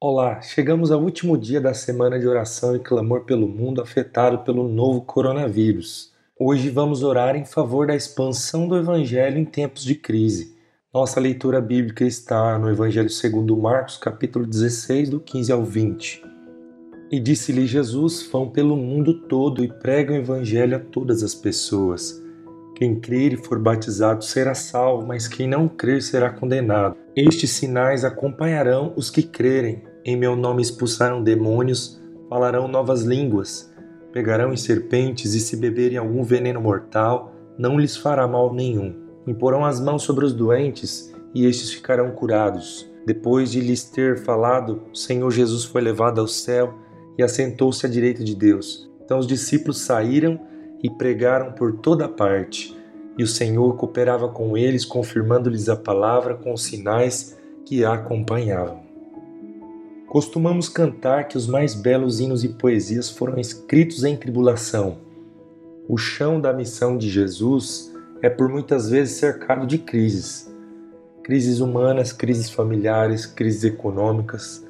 Olá, chegamos ao último dia da semana de oração e clamor pelo mundo afetado pelo novo coronavírus. Hoje vamos orar em favor da expansão do Evangelho em tempos de crise. Nossa leitura bíblica está no Evangelho segundo Marcos, capítulo 16, do 15 ao 20. E disse-lhe Jesus: Vão pelo mundo todo e pregam o Evangelho a todas as pessoas. Quem crer e for batizado será salvo, mas quem não crer será condenado. Estes sinais acompanharão os que crerem. Em meu nome expulsarão demônios, falarão novas línguas, pegarão em serpentes e se beberem algum veneno mortal, não lhes fará mal nenhum. Imporão as mãos sobre os doentes e estes ficarão curados. Depois de lhes ter falado, o Senhor Jesus foi levado ao céu e assentou-se à direita de Deus. Então os discípulos saíram e pregaram por toda parte. E o Senhor cooperava com eles, confirmando-lhes a palavra com os sinais que a acompanhavam. Costumamos cantar que os mais belos hinos e poesias foram escritos em tribulação. O chão da missão de Jesus é por muitas vezes cercado de crises. Crises humanas, crises familiares, crises econômicas,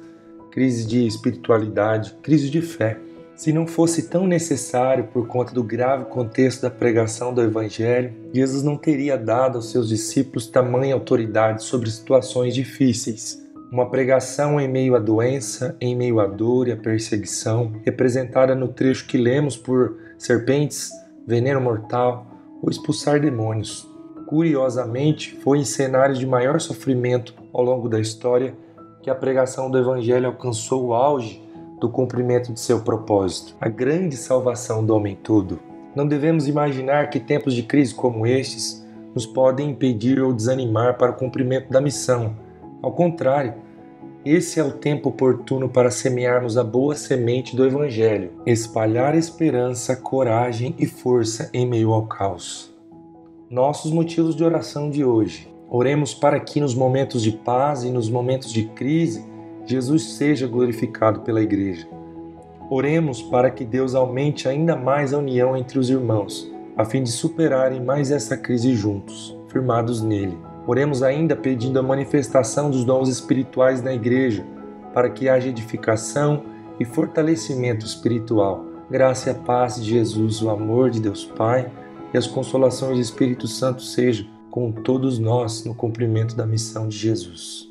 crises de espiritualidade, crises de fé. Se não fosse tão necessário por conta do grave contexto da pregação do Evangelho, Jesus não teria dado aos seus discípulos tamanha autoridade sobre situações difíceis. Uma pregação em meio à doença, em meio à dor e à perseguição, representada no trecho que lemos por serpentes, veneno mortal ou expulsar demônios. Curiosamente, foi em cenários de maior sofrimento ao longo da história que a pregação do Evangelho alcançou o auge do cumprimento de seu propósito, a grande salvação do homem todo. Não devemos imaginar que tempos de crise como estes nos podem impedir ou desanimar para o cumprimento da missão. Ao contrário, esse é o tempo oportuno para semearmos a boa semente do Evangelho, espalhar esperança, coragem e força em meio ao caos. Nossos motivos de oração de hoje. Oremos para que nos momentos de paz e nos momentos de crise Jesus seja glorificado pela Igreja. Oremos para que Deus aumente ainda mais a união entre os irmãos, a fim de superarem mais essa crise juntos, firmados nele. Oremos ainda pedindo a manifestação dos dons espirituais na Igreja, para que haja edificação e fortalecimento espiritual. Graça e a paz de Jesus, o amor de Deus Pai e as consolações do Espírito Santo sejam com todos nós no cumprimento da missão de Jesus.